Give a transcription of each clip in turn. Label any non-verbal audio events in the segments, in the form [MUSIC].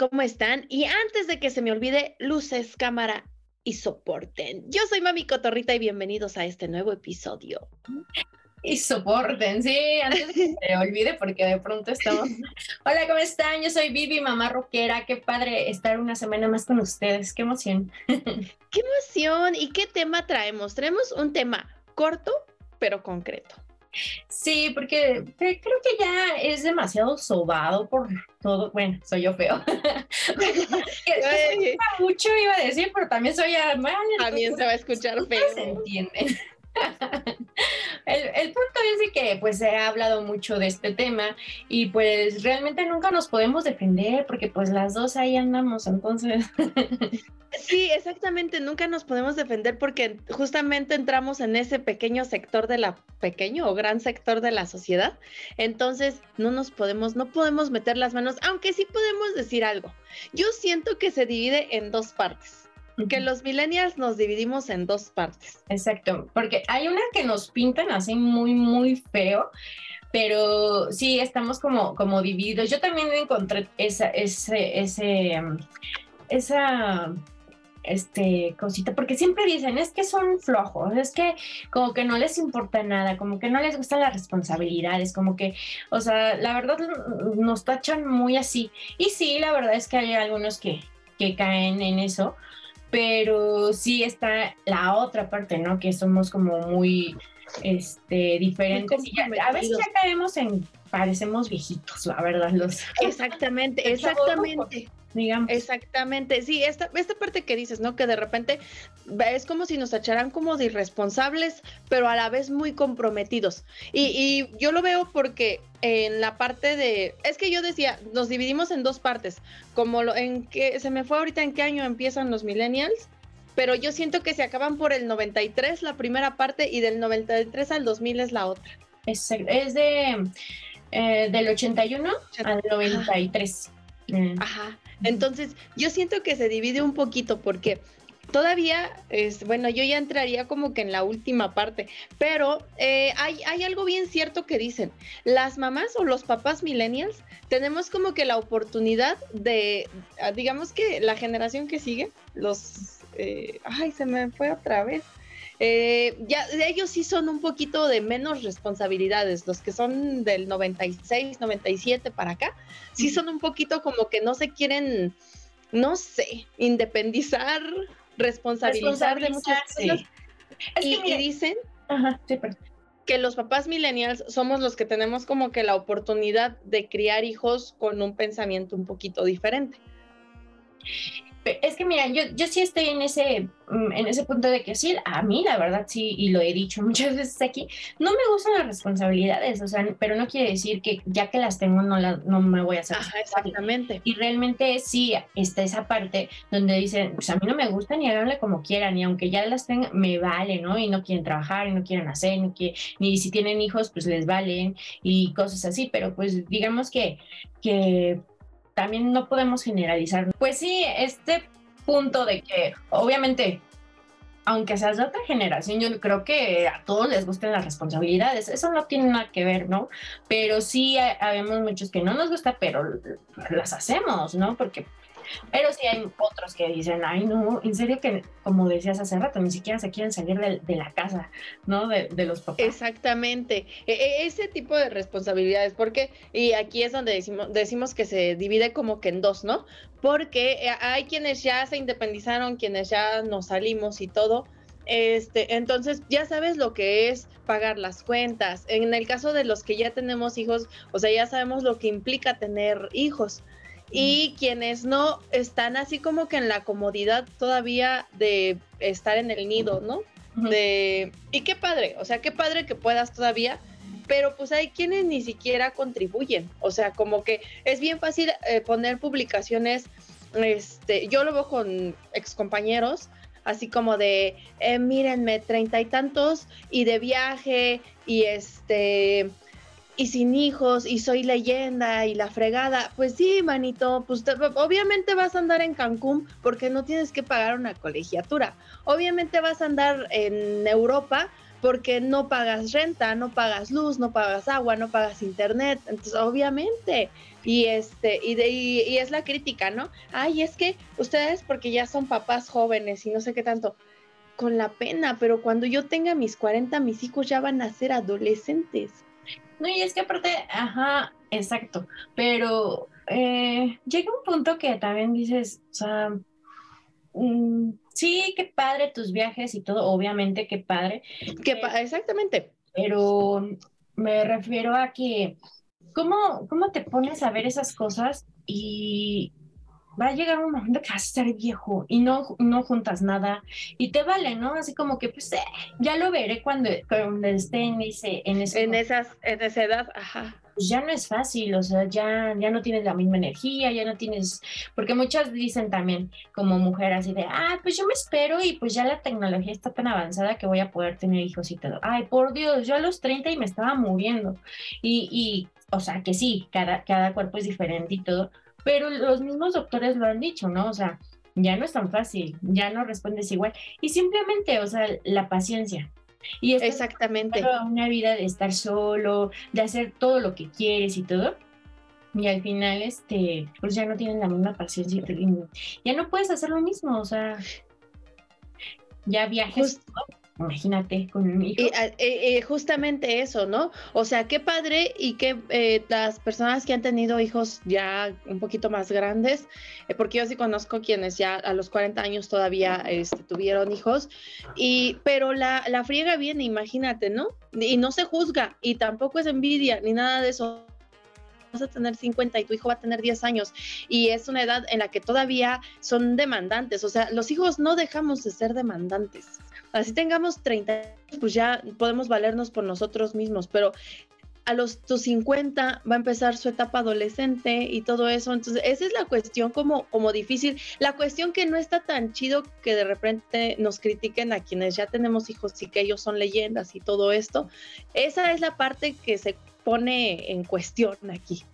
¿cómo están? Y antes de que se me olvide, luces, cámara y soporten. Yo soy Mami Cotorrita y bienvenidos a este nuevo episodio. Y soporten, sí, antes de que se me olvide porque de pronto estamos... Hola, ¿cómo están? Yo soy Vivi, mamá rockera. Qué padre estar una semana más con ustedes. Qué emoción. ¡Qué emoción! ¿Y qué tema traemos? Traemos un tema corto, pero concreto. Sí, porque creo que ya es demasiado sobado por todo. Bueno, soy yo feo. [LAUGHS] mucho iba a decir, pero también soy mal. También se va a escuchar feo. Se entiende. [LAUGHS] el, punto es que pues se ha hablado mucho de este tema y pues realmente nunca nos podemos defender porque pues las dos ahí andamos, entonces. [LAUGHS] Sí, exactamente, nunca nos podemos defender porque justamente entramos en ese pequeño sector de la pequeño o gran sector de la sociedad. Entonces, no nos podemos no podemos meter las manos, aunque sí podemos decir algo. Yo siento que se divide en dos partes que los millennials nos dividimos en dos partes. Exacto, porque hay una que nos pintan así muy, muy feo, pero sí estamos como, como divididos. Yo también encontré esa, ese, ese, esa este cosita, porque siempre dicen, es que son flojos, es que como que no les importa nada, como que no les gustan las responsabilidades, como que, o sea, la verdad nos tachan muy así. Y sí, la verdad es que hay algunos que, que caen en eso, pero sí está la otra parte, ¿no? Que somos como muy este, diferentes. a veces ya caemos en, parecemos viejitos, la verdad. Los, [LAUGHS] exactamente, exactamente. Digamos. Exactamente, sí, esta, esta parte que dices, ¿no? Que de repente es como si nos echaran como de irresponsables, pero a la vez muy comprometidos. Y, y yo lo veo porque en la parte de, es que yo decía, nos dividimos en dos partes, como lo, en que se me fue ahorita en qué año empiezan los millennials, pero yo siento que se acaban por el 93 la primera parte y del 93 al 2000 es la otra. Es, es de eh, del 81 al 93. Ajá. Entonces, yo siento que se divide un poquito porque Todavía, es, bueno, yo ya entraría como que en la última parte, pero eh, hay, hay algo bien cierto que dicen, las mamás o los papás millennials tenemos como que la oportunidad de, ah, digamos que la generación que sigue, los, eh, ay, se me fue otra vez. Eh, ya ellos sí son un poquito de menos responsabilidades, los que son del 96, 97 para acá, sí son un poquito como que no se quieren, no sé, independizar responsabilizar de muchas cosas. y, dicen que los papás millennials somos los que tenemos como que la oportunidad de criar hijos con un pensamiento un poquito diferente. Es que mira, yo, yo sí estoy en ese, mm, en ese punto de que sí, a mí la verdad sí, y lo he dicho [LAUGHS] muchas veces aquí, no me gustan las responsabilidades, o sea, pero no quiere decir que ya que las tengo no, la, no me voy a hacer. exactamente. Y realmente sí está esa parte donde dicen, pues a mí no me gustan y háganle como quieran, y aunque ya las tengan, me vale, ¿no? Y no quieren trabajar, y no quieren hacer, ni, que, ni si tienen hijos, pues les valen y cosas así, pero pues digamos que, que también no podemos generalizar. Pues sí, este punto de que obviamente, aunque seas de otra generación, yo creo que a todos les gustan las responsabilidades, eso no tiene nada que ver, ¿no? Pero sí habemos muchos que no nos gusta, pero las hacemos, ¿no? Porque pero sí hay otros que dicen, ay, no, en serio que, como decías hace rato, ni siquiera se quieren salir de, la casa, ¿no? De, los papás. Exactamente. E, e, ese tipo de responsabilidades, porque, y aquí es donde decimos, decimos que se divide como que en dos, ¿no? Porque eh, hay quienes ya se independizaron, quienes ya nos salimos y todo. Este, entonces ya sabes lo que es pagar las cuentas. En el caso de los que ya tenemos hijos, o sea, ya sabemos lo que implica tener hijos y quienes no están así como que en la comodidad todavía de estar en el nido, ¿no? De y qué padre, o sea, qué padre que puedas todavía, pero pues hay quienes ni siquiera contribuyen, o sea, como que es bien fácil eh, poner publicaciones, este, yo lo veo con excompañeros, así como de, eh, mírenme, treinta y tantos y de viaje y este y sin hijos y soy leyenda y la fregada, pues sí, manito, pues obviamente vas a andar en Cancún porque no tienes que pagar una colegiatura. Obviamente vas a andar en Europa porque no pagas renta, no pagas luz, no pagas agua, no pagas internet, entonces obviamente, y este, y, de, y, es la crítica, ¿no? Ay, es que ustedes porque ya son papás jóvenes y no sé qué tanto, con la pena, pero cuando yo tenga mis 40, mis hijos ya van a ser adolescentes. No, y es que aparte, ajá, exacto, pero eh, llega un punto que también dices, o sea, mm, sí, qué padre tus viajes y todo, obviamente qué padre. Que exactamente. Pero me refiero a que, ¿cómo, ¿cómo te pones a ver esas cosas y va a llegar un momento que vas a estar viejo y no, no juntas nada y te vale, ¿no? Así como que, pues, eh, ya lo veré cuando, cuando esté en, ese, en, ese en, esas, en esa edad, ajá pues ya no es fácil, o sea, ya, ya no tienes la misma energía, ya no tienes, porque muchas dicen también como mujer así de, ah, pues yo me espero y pues ya la tecnología está tan avanzada que voy a poder tener hijos y todo. Ay, por Dios, yo a los 30 y me estaba muriendo. Y, y o sea, que sí, cada, cada cuerpo es diferente y todo, pero los mismos doctores lo han dicho, ¿no? O sea, ya no es tan fácil, ya no respondes igual. Y simplemente, o sea, la paciencia. Y Exactamente. Una vida de estar solo, de hacer todo lo que quieres y todo. Y al final, este, pues ya no tienes la misma paciencia ya no puedes hacer lo mismo, o sea, ya viajes imagínate con un hijo. Ah, eh, eh, justamente eso, ¿no? O sea, qué padre y que eh, las personas que han tenido hijos ya un poquito más grandes, porque yo sí conozco quienes ya a los 40 años todavía este, tuvieron hijos, y, pero la, la friega viene, imagínate, ¿no? Y no se juzga y tampoco es envidia ni nada de eso vas a tener 50 y tu hijo va a tener 10 años y es una edad en la que todavía son demandantes, o sea, los hijos no dejamos de ser demandantes así tengamos 30, pues ya podemos valernos por nosotros mismos, pero a los tus 50 va a empezar su etapa adolescente y todo eso. Entonces, esa es la cuestión como, como difícil. La cuestión que no está tan chido que de repente nos critiquen a quienes ya tenemos hijos y que ellos son leyendas y todo esto. Esa es la parte que se pone en cuestión aquí.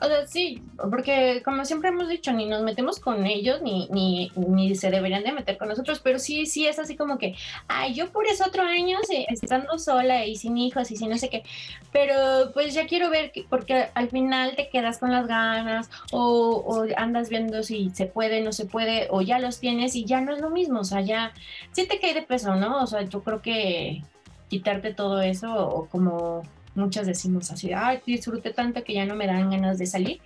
O sea, sí, porque como siempre hemos dicho, ni nos metemos con ellos, ni, ni, ni se deberían de meter con nosotros, pero sí, sí es así como que, ay, yo por eso otro año estando sola y sin hijos y sin no sé qué, pero pues ya quiero ver, que, porque al final te quedas con las ganas o, o andas viendo si se puede, no se puede, o ya los tienes y ya no es lo mismo, o sea, ya sí te cae de peso, ¿no? O sea, yo creo que quitarte todo eso o como muchas decimos así, ay, disfruté tanto que ya no me dan ganas de salir.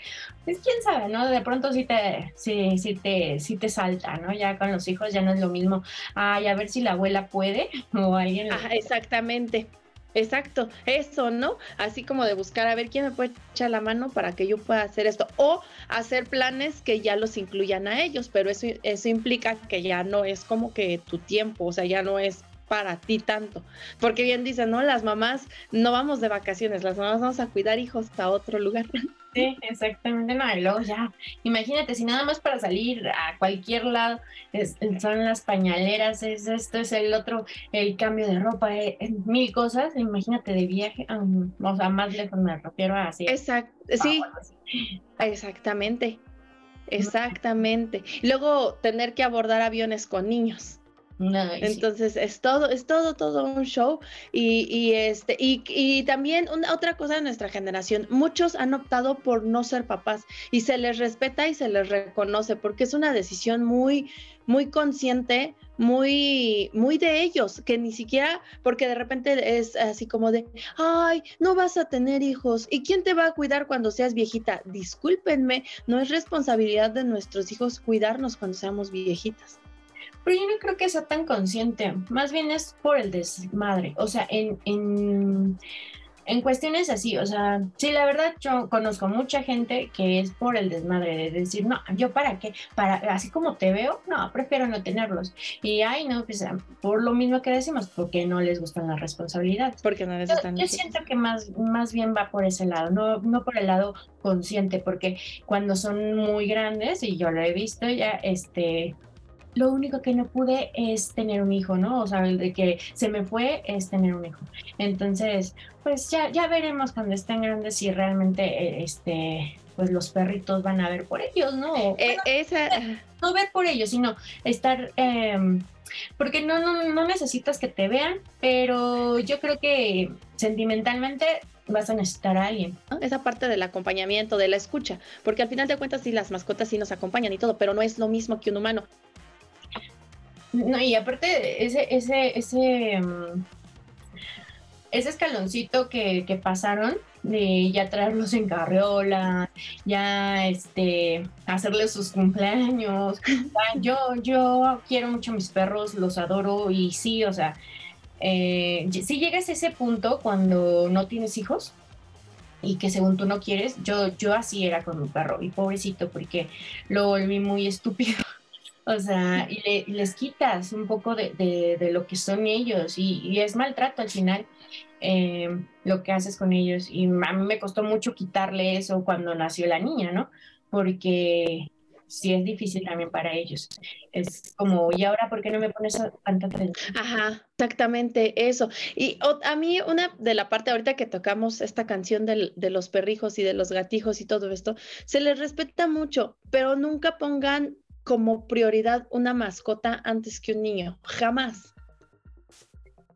Pues quién sabe, ¿no? De pronto sí te, sí, sí te, sí te salta, ¿no? Ya con los hijos ya no es lo mismo, ay, a ver si la abuela puede [LAUGHS] o alguien. Ah, exactamente. Exacto, eso, ¿no? Así como de buscar a ver quién me puede echar la mano para que yo pueda hacer esto o hacer planes que ya los incluyan a ellos, pero eso, eso implica que ya no es como que tu tiempo, o sea, ya no es para ti tanto. Porque bien dicen, ¿no? Las mamás no vamos de vacaciones, las mamás vamos a cuidar hijos a otro lugar. [LAUGHS] Sí, exactamente. No, y luego ya, imagínate, si nada más para salir a cualquier lado son las pañaleras, es esto, es el otro, el cambio de ropa, eh, mil cosas, imagínate de viaje, um, o sea, más lejos me refiero a así. Exacto, sí, exactamente. Exactamente. Luego tener que abordar aviones con niños. Entonces es todo, es todo, todo un show. Y, este, y, también una, otra cosa de nuestra generación, muchos han optado por no ser papás y se les respeta y se les reconoce porque es una decisión muy, muy consciente, muy, muy de ellos, que ni siquiera, porque de repente es así como de, ay, no vas a tener hijos, ¿y quién te va a cuidar cuando seas viejita? Discúlpenme, no es responsabilidad de nuestros hijos cuidarnos cuando seamos viejitas pero yo no creo que sea tan consciente, más bien es por el desmadre, o sea, en, en, en cuestiones así, o sea, sí, la verdad yo conozco mucha gente que es por el desmadre, de decir, no, yo para qué, para, así como te veo, no, prefiero no tenerlos. Y ay, no, pues por lo mismo que decimos, porque no les gustan las responsabilidades. Porque no les gustan. Yo, yo siento que más, más bien va por ese lado, no, no por el lado consciente, porque cuando son muy grandes, y yo lo he visto ya, este, lo único que no pude es tener un hijo, ¿no? O sea, el de que se me fue es tener un hijo. Entonces, pues ya, ya veremos cuando estén grandes si realmente, eh, este, pues los perritos van a ver por ellos, ¿no? Eh, esa... No ver por ellos, sino estar... Em, porque no, no, no necesitas que te vean, pero yo creo que sentimentalmente vas a necesitar a alguien. Esa parte del acompañamiento, de la escucha, porque al final de cuentas sí las mascotas sí nos acompañan y todo, pero no es lo mismo que un humano. No, y aparte ese, ese, ese, mm, ese escaloncito que, que pasaron de ya traerlos en carriola, ya este hacerles sus cumpleaños. yo, yo quiero mucho a mis perros, los adoro y sí, o sea, eh, si llegas a ese punto cuando no tienes hijos y que según tú no quieres, yo, yo así era con mi perro y pobrecito porque lo volví muy estúpido. O sea, y, les quitas un poco de, lo que son ellos y, es maltrato al final eh, lo que haces con ellos. Y a mí me costó mucho quitarle eso cuando nació la niña, ¿no? Porque sí es difícil también para ellos. Es como, ¿y ahora por qué no me pones tanta atención? Ajá, exactamente eso. Y a mí una de la parte ahorita que tocamos esta canción de los perrijos y de los gatijos y todo esto, se les respeta mucho, pero nunca pongan como prioridad una mascota antes que un niño, jamás.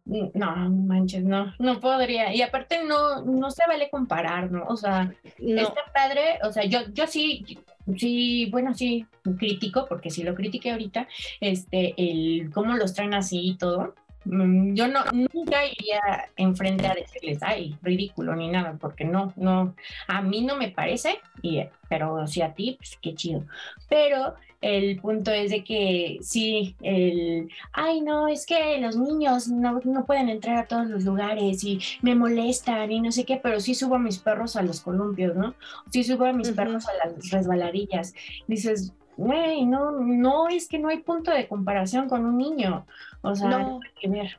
No, manches, no, no podría. Y aparte no, no se vale comparar, ¿no? O sea, este padre, o sea, yo, yo sí, sí, bueno, sí, critico, porque si lo critiqué ahorita, este, el cómo los traen así y todo. Mm, yo no, nunca iría enfrente a decirles, ay, ridículo ni nada, porque no, no, a mí no me parece, y, pero si a ti, pues qué chido. Pero el punto es de que sí, el, ay no, es que los niños no, pueden entrar a todos los lugares y me molestan y no sé qué, pero sí subo a mis perros a los columpios, ¿no? Sí subo a mis perros a las resbaladillas. Dices, güey, no, no, es que no hay punto de comparación con un niño. O sea, no hay que ver.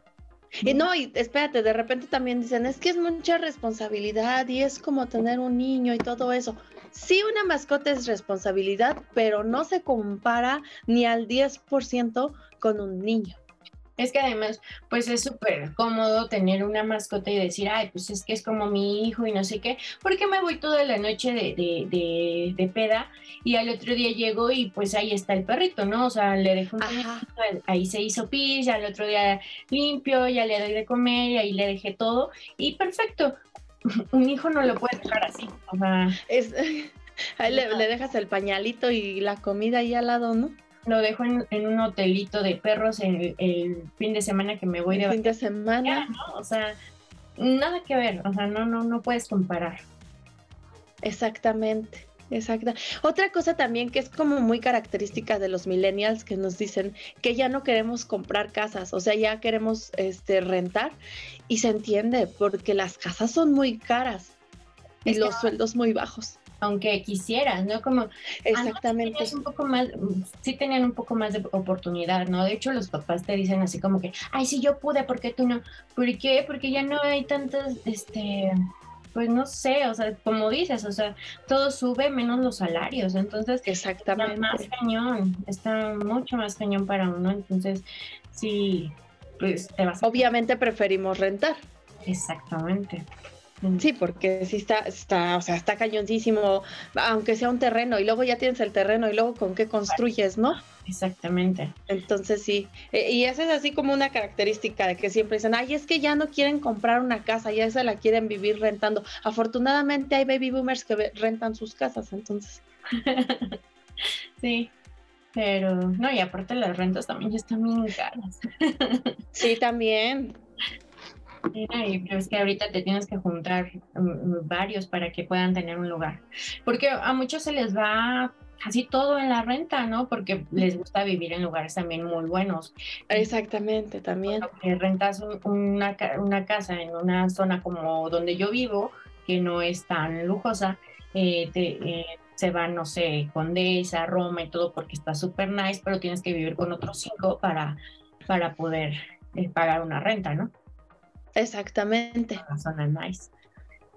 Y no, y espérate, de repente también dicen, es que es mucha responsabilidad y es como tener un niño y todo eso. Sí, una mascota es responsabilidad, pero no se compara ni al 10% con un niño. Es que además, pues es súper cómodo tener una mascota y decir, ay, pues es que es como mi hijo y no sé qué, porque me voy toda la noche de, de, de, peda y al otro día llego y pues ahí está el perrito, ¿no? O sea, le dejo un ahí se hizo pis, ya al otro día limpio, ya le doy de comer y ahí le dejé todo y perfecto. [LAUGHS] Un hijo no lo puede dejar así, o sea... Es, [LAUGHS] ahí le, le dejas el pañalito y la comida ahí al lado, ¿no? Lo dejo en, un hotelito de perros el, el, fin de semana que me voy de fin de semana. O sea, nada que ver, o sea, no, no, no puedes comparar. Exactamente. Exacto. Otra cosa también que es como muy característica de los millennials que nos dicen que ya no queremos comprar casas, o sea, ya queremos este rentar y se entiende porque las casas son muy caras y los sueldos muy bajos aunque quisieras, ¿no? Como exactamente un poco más, sí tenían un poco más de oportunidad, ¿no? De hecho, los papás te dicen así como que, ay, sí yo pude, ¿por qué tú no? ¿Por qué? Porque ya no hay tantas, este, pues no sé, o sea, como dices, o sea, todo sube menos los salarios, entonces exactamente está más cañón, está mucho más cañón para uno, entonces sí, pues te vas. Obviamente preferimos rentar. Exactamente. Sí, porque sí está, está, o sea, está cañoncísimo, aunque sea un terreno, y luego ya tienes el terreno, y luego con qué construyes, ¿no? Exactamente. Entonces sí, e, y esa es así como una característica de que siempre dicen, ay, es que ya no quieren comprar una casa, ya se la quieren vivir rentando. Afortunadamente hay baby boomers que rentan sus casas, entonces. [LAUGHS] sí, pero no, y aparte las rentas también ya están bien caras. sí, también. Y es que ahorita te tienes que juntar mm, varios para que puedan tener un lugar. Porque a muchos se les va casi todo en la renta, ¿no? Porque les gusta vivir en lugares también muy buenos. Exactamente, también. Rentas una, una, casa en una zona como donde yo vivo, que no es tan lujosa, eh, eh, se van, no sé, Condesa, Roma y todo porque está súper nice, pero tienes que vivir con otros cinco para, para poder eh, pagar una renta, ¿no? Exactamente. Zona nice.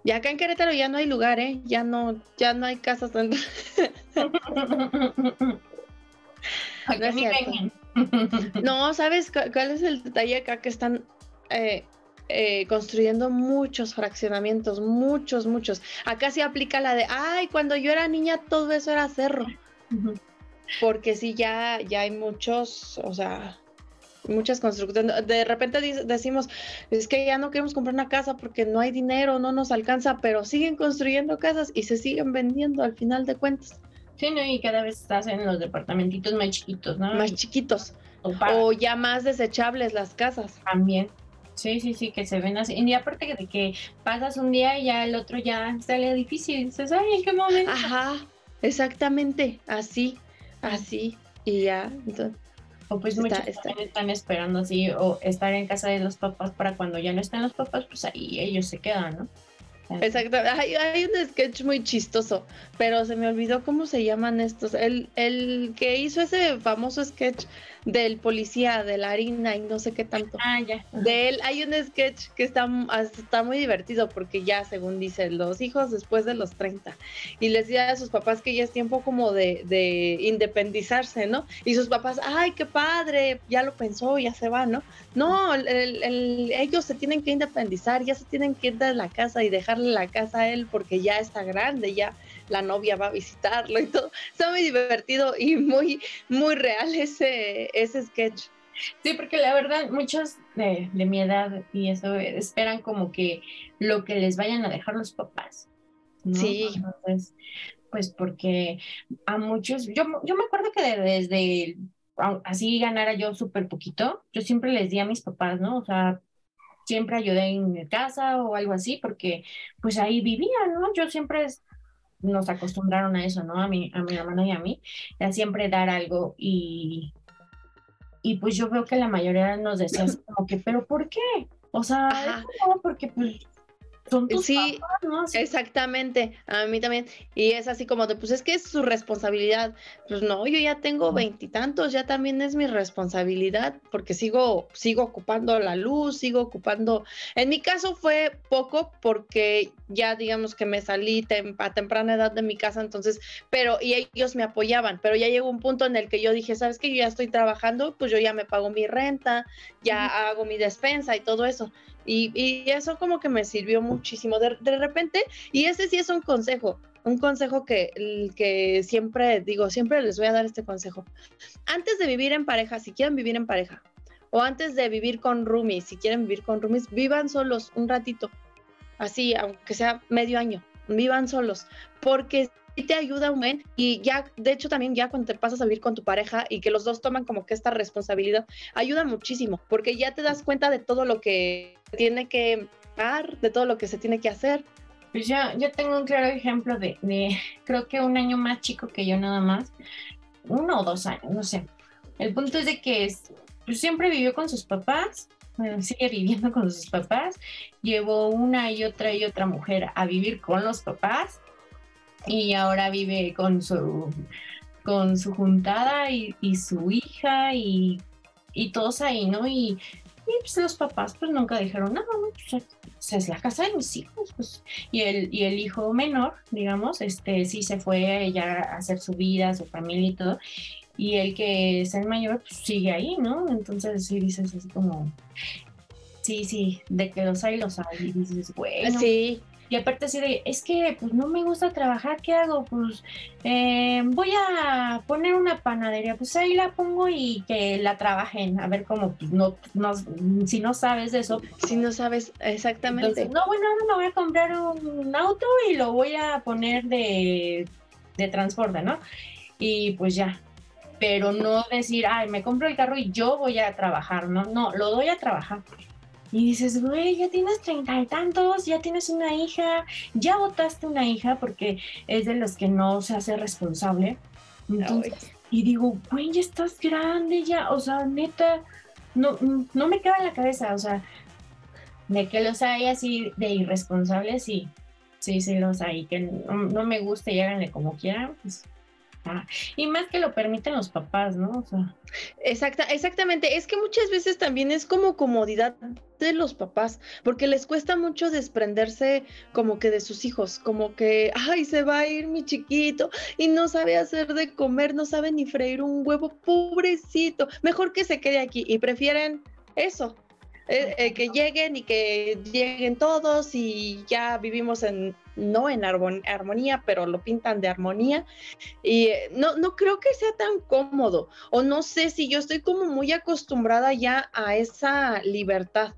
Y acá en Querétaro ya no hay lugar, ¿eh? Ya no, ya no hay casas. [LAUGHS] ni vengan. no, ¿sabes cuál es el detalle acá? Que están eh, eh, construyendo muchos fraccionamientos, muchos, muchos. Acá sí aplica la de, ay, cuando yo era niña todo eso era cerro. Porque sí, ya, ya hay muchos, o sea, muchas construcciones. De repente decimos, es que ya no queremos comprar una casa porque no hay dinero, no nos alcanza, pero siguen construyendo casas y se siguen vendiendo al final de cuentas. Sí, ¿no? Y cada vez estás en los departamentitos más chiquitos, ¿no? Más chiquitos. O, ya más desechables las casas. También. Sí, sí, sí, que se ven así. Y aparte de que pasas un día y ya el otro ya sale difícil. Dices, ay, ¿en qué momento? Ajá, exactamente, así, así. Y ya, entonces. O pues muchos están esperando así, o estar en casa de los papás para cuando ya no están los papás, pues ahí ellos se quedan, ¿no? Exacto, hay, hay, un sketch muy chistoso, pero se me olvidó cómo se llaman estos. El, el que hizo ese famoso sketch del policía de la harina y no sé qué tanto. Ah, ya. De él hay un sketch que está, está muy divertido porque ya, según dice, los hijos después de los 30 y les dice a sus papás que ya es tiempo como de, de independizarse, ¿no? Y sus papás, ay, qué padre, ya lo pensó, ya se va, ¿no? No, ellos se tienen que independizar, ya se tienen que ir de la casa y dejarle la casa a él porque ya está grande, ya la novia va a visitarlo y todo. Está muy divertido y muy, muy real ese, ese sketch. Sí, porque la verdad, muchos de, mi edad y eso esperan como que lo que les vayan a dejar los papás. Sí. Entonces, pues porque a muchos, yo, yo me acuerdo que desde así ganara yo súper poquito, yo siempre les di a mis papás, ¿no? O sea, siempre ayudé en mi casa o algo así, porque pues ahí vivía, ¿no? Yo siempre nos acostumbraron a eso, ¿no? A mi, a mi hermana y a mí, a siempre dar algo y, y pues yo veo que la mayoría nos decía como que, pero ¿por qué? O sea, no, porque pues sí, Exactamente, a mí también. Y es así como de, pues es que es su responsabilidad. Pues no, yo ya tengo veintitantos, ya también es mi responsabilidad, porque sigo, sigo ocupando la luz, sigo ocupando. En mi caso fue poco, porque ya digamos que me salí a temprana edad de mi casa, entonces, pero, y ellos me apoyaban, pero ya llegó un punto en el que yo dije, ¿sabes que Yo ya estoy trabajando, pues yo ya me pago mi renta, ya hago mi despensa y todo eso. Y, eso como que me sirvió muchísimo. De, repente, y ese sí es un consejo, un consejo que, que siempre digo, siempre les voy a dar este consejo. Antes de vivir en pareja, si quieren vivir en pareja, o antes de vivir con roomies, si quieren vivir con roomies, vivan solos un ratito, así, aunque sea medio año, vivan solos, porque te ayuda un buen y ya, de hecho también ya cuando te pasas a vivir con tu pareja y que los dos toman como que esta responsabilidad, ayuda muchísimo, porque ya te das cuenta de todo lo que tiene que dar, de todo lo que se tiene que hacer. Pues ya, yo tengo un claro ejemplo de, de, creo que un año más chico que yo nada más, uno o dos años, no sé. El punto es de que es, pues siempre vivió con sus papás, sigue viviendo con sus papás, llevó una y otra y otra mujer a vivir con los papás y ahora vive con su, con su juntada y, su hija y, todos ahí, ¿no? Y, pues los papás pues nunca dijeron nada, ¿no? Pues, es la casa de mis hijos, pues. Y el, y el hijo menor, digamos, este sí se fue ya a hacer su vida, su familia y todo. Y el que es el mayor, pues sigue ahí, ¿no? Entonces sí dices así como, sí, sí, de que los hay, los hay. Y dices, bueno. Sí, y aparte así de, es que pues no me gusta trabajar, ¿qué hago? Pues eh, voy a poner una panadería, pues ahí la pongo y que la trabajen, a ver cómo, pues no, no si no sabes de eso. Si no sabes exactamente. no, bueno, ahora me voy a comprar un auto y lo voy a poner de, de transporte, ¿no? Y pues ya, pero no decir, ay, me compro el carro y yo voy a trabajar, no, no, lo doy a trabajar. Y dices, güey, ya tienes treinta y tantos, ya tienes una hija, ya votaste una hija porque es de los que no se hace responsable. y digo, güey, ya estás grande, ya, o sea, neta, no, no me queda en la cabeza, o sea, de que los hay así de irresponsables, sí, sí, sí los hay, que no, me gusta y háganle como quieran, pues y más que lo permiten los papás, ¿no? Exacta, exactamente. Es que muchas veces también es como comodidad de los papás, porque les cuesta mucho desprenderse como que de sus hijos, como que, ay, se va a ir mi chiquito y no sabe hacer de comer, no sabe ni freír un huevo, pobrecito, mejor que se quede aquí y prefieren eso, eh, eh, que lleguen y que lleguen todos y ya vivimos en, no en armonía, pero lo pintan de armonía. Y eh, no, no creo que sea tan cómodo, o no sé si yo estoy como muy acostumbrada ya a esa libertad.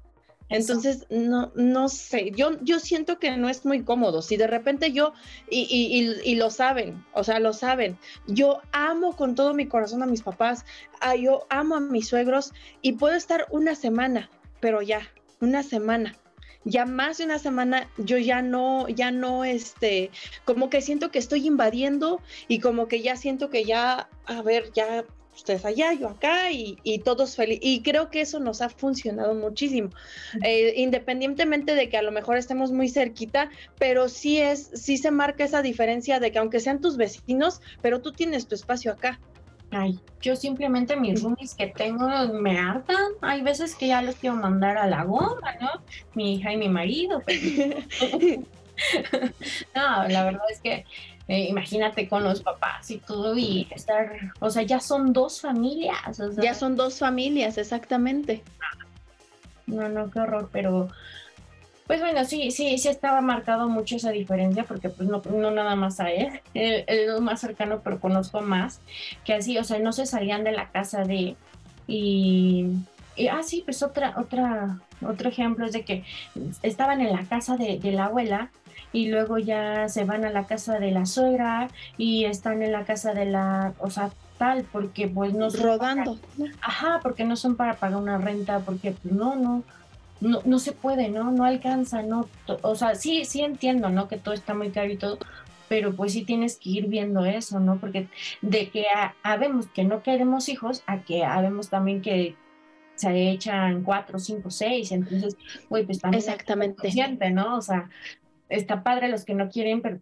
Entonces, no, no sé, yo, yo siento que no es muy cómodo. Si de repente yo, y, y, y, lo saben, o sea, lo saben, yo amo con todo mi corazón a mis papás, a, yo amo a mis suegros y puedo estar una semana, pero ya, una semana. Ya más de una semana yo ya no, ya no, este, como que siento que estoy invadiendo y como que ya siento que ya, a ver, ya ustedes allá, yo acá y, todos felices. Y creo que eso nos ha funcionado muchísimo, eh, independientemente de que a lo mejor estemos muy cerquita, pero sí es, sí se marca esa diferencia de que aunque sean tus vecinos, pero tú tienes tu espacio acá. Ay, yo simplemente mis roomies que tengo me hartan. Hay veces que ya los quiero mandar a la goma, ¿no? Mi hija y mi marido. [LAUGHS] no, la verdad es que eh, imagínate con los papás y todo y estar, o sea, ya son dos familias. ya son dos familias, exactamente. No, no, qué horror, pero pues bueno, sí, sí, sí estaba marcado mucho esa diferencia porque pues no, no nada más a él, él, lo más cercano, pero conozco más, que así, o sea, no se salían de la casa de, y, y ah, sí, pues otra, otra, otro ejemplo es de que estaban en la casa de, de la abuela y luego ya se van a la casa de la suegra y están en la casa de la, o sea, tal, porque pues no rodando. ajá, porque no son para pagar una renta, porque pues no, no, no, no se puede, ¿no? No alcanza, ¿no? O sea, sí, sí entiendo, ¿no? Que todo está muy caro y todo, pero pues sí tienes que ir viendo eso, ¿no? Porque de que habemos que no queremos hijos, a que habemos también que se echan cuatro, cinco, seis, entonces, güey, pues también Exactamente. ¿no? O sea, está padre los que no quieren, pero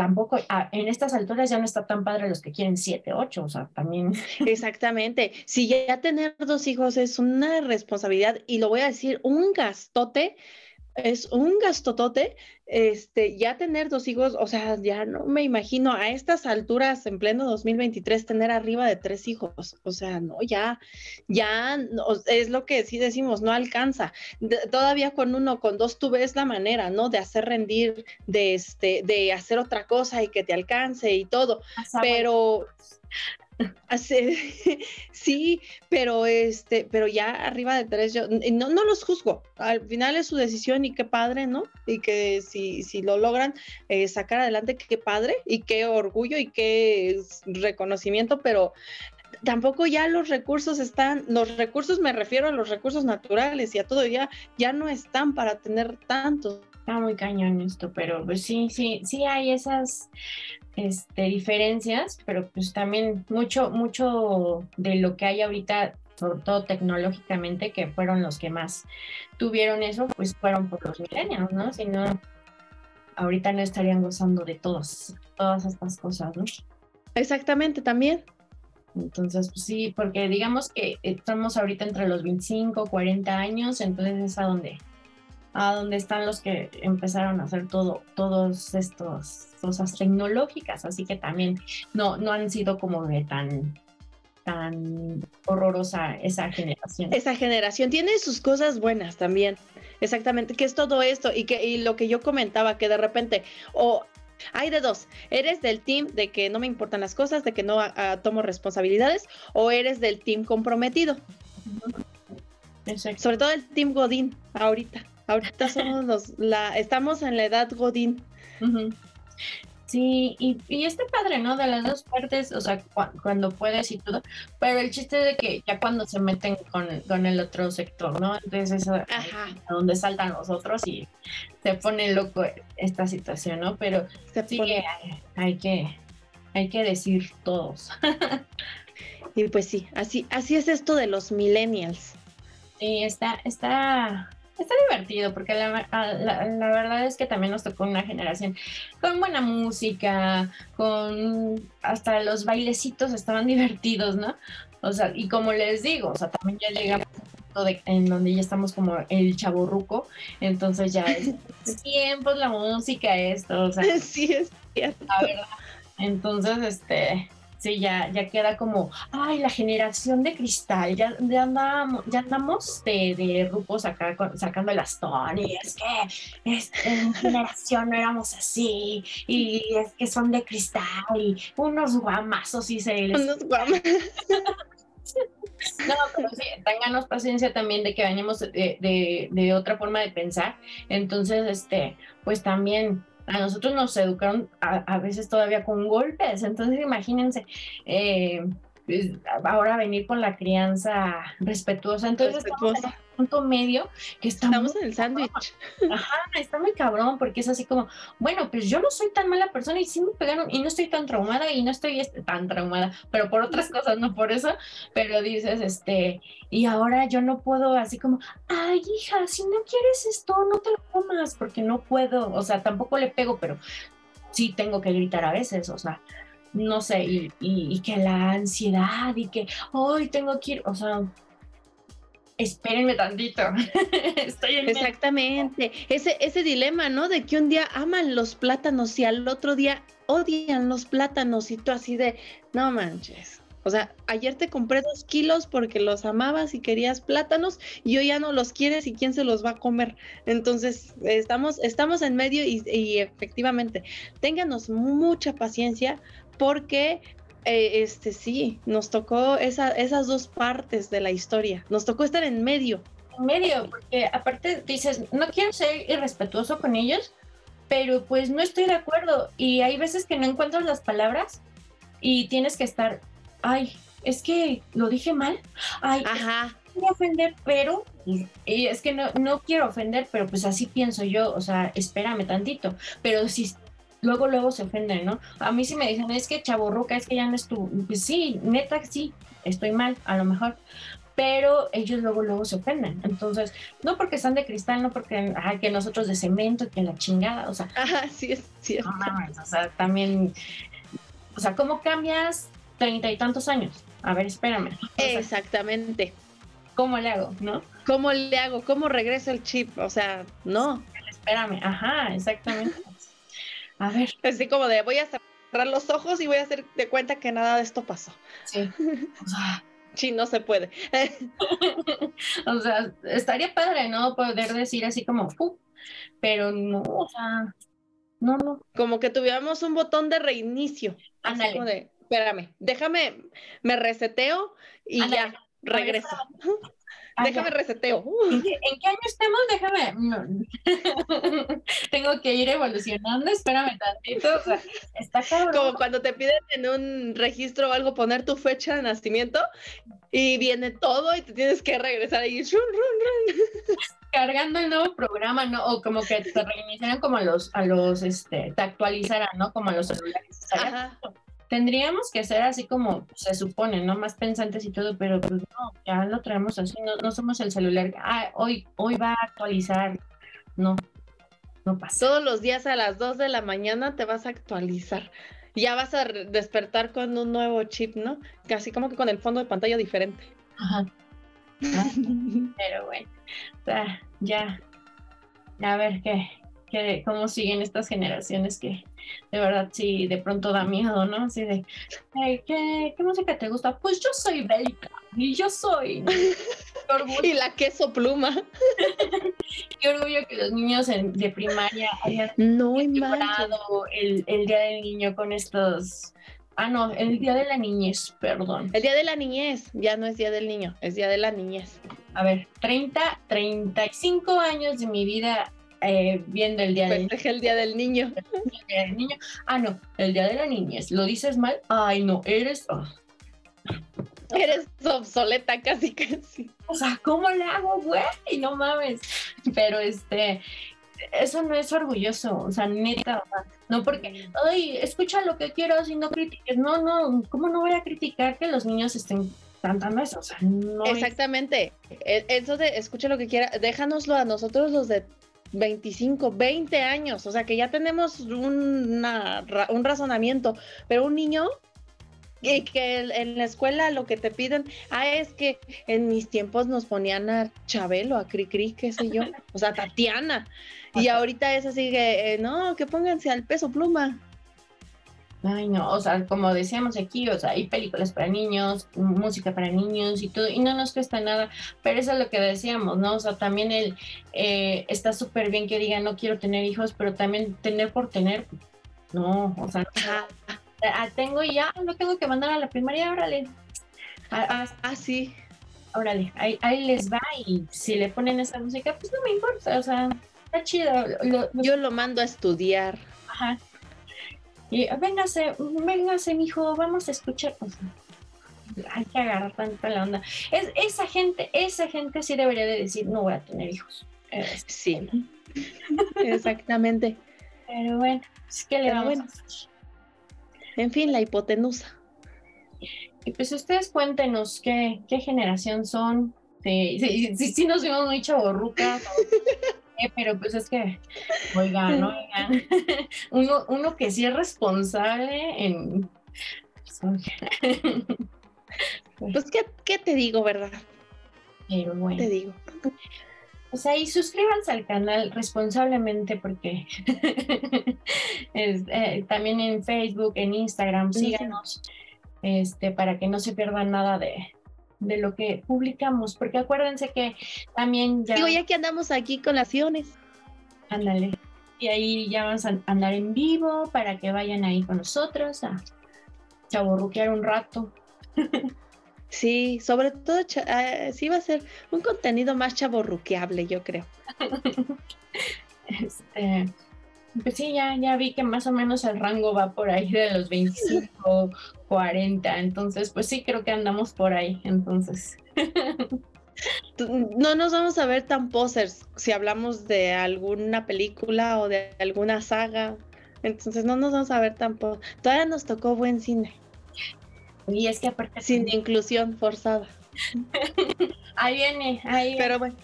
tampoco, en estas alturas ya no está tan padre los que quieren siete, ocho, o sea, también. Exactamente. Si ya tener dos hijos es una responsabilidad y lo voy a decir, un gastote es un gastotote, este, ya tener dos hijos, o sea, ya no me imagino a estas alturas en pleno 2023 tener arriba de tres hijos, o sea, no, ya, ya es lo que sí decimos, no alcanza. todavía con uno, con dos, tú ves la manera, ¿no? De hacer rendir, de este, de hacer otra cosa y que te alcance y todo, pero [LAUGHS] sí, pero este, pero ya arriba de tres, yo no, no los juzgo. Al final es su decisión y qué padre, ¿no? Y que si, si lo logran eh, sacar adelante, qué padre y qué orgullo y qué reconocimiento, pero tampoco ya los recursos están, los recursos me refiero a los recursos naturales y a todo ya, ya no están para tener tantos. Está muy cañón esto, pero pues sí, sí, sí hay esas este, diferencias, pero pues también mucho, mucho de lo que hay ahorita, sobre todo tecnológicamente, que fueron los que más tuvieron eso, pues fueron por los milenios, ¿no? Si no, ahorita no estarían gozando de todas, todas estas cosas, ¿no? Exactamente, también. Entonces, pues sí, porque digamos que estamos ahorita entre los 25, 40 años, entonces es a donde a donde están los que empezaron a hacer todo, todos estos cosas tecnológicas, así que también no, no han sido como de tan, tan horrorosa esa generación. Esa generación tiene sus cosas buenas también, exactamente, que es todo esto y que y lo que yo comentaba, que de repente, o hay de dos, eres del team de que no me importan las cosas, de que no tomo responsabilidades, o eres del team comprometido. Sobre todo el team Godín ahorita. Ahorita somos los, la, estamos en la edad Godín. Sí, y, y está padre, ¿no? De las dos partes, o sea, cuando puedes y todo, pero el chiste de que ya cuando se meten con, el otro sector, ¿no? Entonces es a, donde saltan los otros y se pone loco esta situación, ¿no? Pero sí hay, que, hay que decir todos. [LAUGHS] y pues sí, así, así es esto de los millennials. Sí, está, está, Está divertido porque la, la, verdad es que también nos tocó una generación con buena música, con hasta los bailecitos estaban [LAUGHS] divertidos, ¿no? O sea, y como les digo, o sea, también ya llegamos de, en donde ya estamos como el chaborruco, entonces ya es [LAUGHS] tiempos la música, esto, o sea. Sí, es cierto. La verdad. Entonces, este, sí, ya, ya queda como, ay, la generación de cristal, ya, ya andamos, ya andamos de, de grupos acá sacando las Tony, es que es, en generación no éramos así, y es que son de cristal, y unos guamazos y se les... Unos guamazos. [LAUGHS] No, pero sí, tenganos paciencia también de que venimos de, de, de, otra forma de pensar. Entonces, este, pues también a nosotros nos educaron a, veces todavía con golpes. Entonces, imagínense, eh, pues, ahora venir con la crianza respetuosa. Entonces, respetuosa punto medio que estamos en el sándwich. Ajá, está muy cabrón porque es así como, bueno, pues yo no soy tan mala persona y sí me pegaron y no estoy tan traumada y no estoy este, tan traumada, pero por otras cosas, no por eso, pero dices, este, y ahora yo no puedo así como, ay, hija, si no quieres esto, no te lo comas porque no puedo, o sea, tampoco le pego, pero sí tengo que gritar a veces, o sea, no sé, y, y, y que la ansiedad y que hoy tengo que ir, o sea, espérenme tantito. [LAUGHS] Estoy en Exactamente. Ese, ese dilema, ¿no? De que un día aman los plátanos y al otro día odian los plátanos y tú así de, no manches. O sea, ayer te compré dos kilos porque los amabas y querías plátanos y hoy ya no los quieres y quién se los va a comer. Entonces, estamos, estamos en medio y, y efectivamente, ténganos mucha paciencia porque eh, este sí, nos tocó esa, esas dos partes de la historia. Nos tocó estar en medio. En medio, porque aparte dices, no quiero ser irrespetuoso con ellos, pero pues no estoy de acuerdo. Y hay veces que no encuentras las palabras y tienes que estar, ay, es que lo dije mal. Ay, Ajá. No ofender, pero y es que no, no quiero ofender, pero pues así pienso yo, o sea, espérame tantito. Pero si luego, luego se ofenden, ¿no? A mí sí me dicen, es que chaborruca, es que ya no es tu, pues sí, neta, sí, estoy mal, a lo mejor, pero ellos luego, luego se ofenden. Entonces, no porque están de cristal, no porque, ay, que nosotros de cemento, que la chingada, o sea. Ajá, sí es cierto. No o sea, también, o sea, ¿cómo cambias treinta y tantos años? A ver, espérame. Exactamente. ¿Cómo le hago, no? ¿Cómo le hago? ¿Cómo regreso el chip? O sea, no. Espérame, ajá, exactamente. A ver. Así como de voy a cerrar los ojos y voy a hacer de cuenta que nada de esto pasó. Sí. [LAUGHS] sí, no se puede. [LAUGHS] o sea, estaría padre, ¿no? Poder decir así como, pero no, o sea, no, no. Como que tuviéramos un botón de reinicio. Así como de, espérame, déjame, me reseteo y ya, regreso. Déjame reseteo. ¿En qué, año estamos? Déjame. [LAUGHS] Tengo que ir evolucionando, espérame tantito. O sea, está cabrón. Como cuando te piden en un registro o algo poner tu fecha de nacimiento y viene todo y te tienes que regresar ahí. Cargando el nuevo programa, ¿no? O como que te reiniciaran como a los, a los, este, te actualizaran, ¿no? Como a los celulares. Ajá tendríamos que ser así como se supone, ¿no? Más pensantes y todo, pero pues no, ya lo traemos así, no, somos el celular, ah, hoy, hoy va a actualizar, no, no pasa. Todos los días a las 2 de la mañana te vas a actualizar. Ya vas a despertar con un nuevo chip, ¿no? Casi como que con el fondo de pantalla diferente. Ajá. [LAUGHS] pero bueno, ya, a ver qué, qué, cómo siguen estas generaciones que de verdad sí, de pronto da miedo, ¿no? Así de, ¿qué, música te gusta? Pues yo soy bélica y yo soy. [LAUGHS] y la queso pluma. [LAUGHS] Qué orgullo que los niños de primaria hayan no el, el Día del Niño con estos... Ah, no, el Día de la Niñez, perdón. El Día de la Niñez, ya no es Día del Niño, es Día de la Niñez. A ver, 30, 35 años de mi vida eh, viendo el día del el día del niño. [LAUGHS] niño. Ah, no, el día de la niñez. ¿Lo dices mal? Ay, no, eres. Ah. Eres obsoleta casi casi. O sea, ¿cómo le hago, güey? No mames. Pero este, eso no es orgulloso, o sea, neta, no porque, ay, escucha lo que quieras y no critiques. No, no, ¿cómo no voy a criticar que los niños estén cantando eso, o sea, no Exactamente. E, eso de escucha lo que quiera, déjanoslo a nosotros los de 25, 20 años, o sea que ya tenemos una, un razonamiento, pero un niño y que en la escuela lo que te piden, ah, es que en mis tiempos nos ponían a Chabelo, a Cricri, qué sé yo, [LAUGHS] o sea, Tatiana, y ahorita es así que, eh, no, que pónganse al peso pluma. Ay, no, o sea, como decíamos aquí, o sea, hay películas para niños, música para niños y todo, y no nos cuesta nada, pero eso es lo que decíamos, ¿no? O sea, también el, eh, está súper bien que digan, no quiero tener hijos, pero también tener por tener, no, o sea, ah, tengo y ya, no tengo que mandar a la primaria, órale. Ah, ah, sí. Órale, ahí, ahí les va y si le ponen esa música, pues no me importa, o sea, está chido. Yo lo mando a estudiar. Ajá, y véngase, véngase, mijo, vamos a escuchar. hay que agarrar tanto la onda. Es, esa gente, esa gente sí debería de decir, no voy a tener hijos. Sí, [LAUGHS] exactamente. Pero bueno, es que le vamos En fin, la hipotenusa. Y pues ustedes cuéntenos qué, qué generación son. Sí, sí, sí, nos vimos muy chaborrucas. [LAUGHS] pero pues es que, oigan, oigan, [LAUGHS] uno, uno que sí es responsable en... Pues, [LAUGHS] ¿qué, ¿qué, te digo, verdad? Pero bueno. Te digo. O sea, y suscríbanse al canal responsablemente porque [LAUGHS] eh, también en Facebook, en Instagram, síganos este, para que no se pierdan nada de, de lo que publicamos, porque acuérdense que también ya... Digo, ya que andamos aquí con las acciones. Ándale. Y ahí ya vamos a andar en vivo para que vayan ahí con nosotros a chaborruquear un rato. [LAUGHS] Sí, sobre todo, uh, sí va a ser un contenido más chaborruqueable, yo creo. [LAUGHS] este, pues sí, ya, ya vi que más o menos el rango va por ahí de los 25, 40, entonces pues sí creo que andamos por ahí, entonces. No nos vamos a ver tan posers si hablamos de alguna película o de alguna saga, entonces no nos vamos a ver tan posers. Todavía nos tocó buen cine. Y es que aparte... Sin inclusión forzada. [LAUGHS] ahí viene, ahí Pero bueno,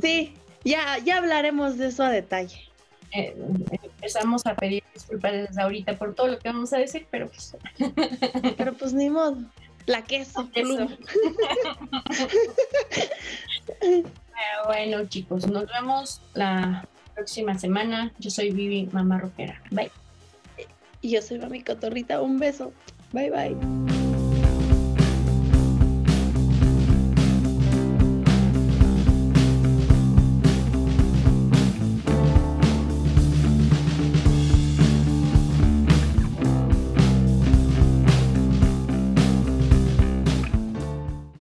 sí, ya, ya hablaremos de eso a detalle. Eh, empezamos a pedir disculpas desde ahorita por todo lo que vamos a decir, pero pues. [LAUGHS] pero pues ni modo. La queso. [LAUGHS] [LAUGHS] bueno, chicos, nos vemos la próxima semana. Yo soy Vivi, mamá rockera. Bye. Y yo soy Mami Cotorrita. Un beso. Bye, bye.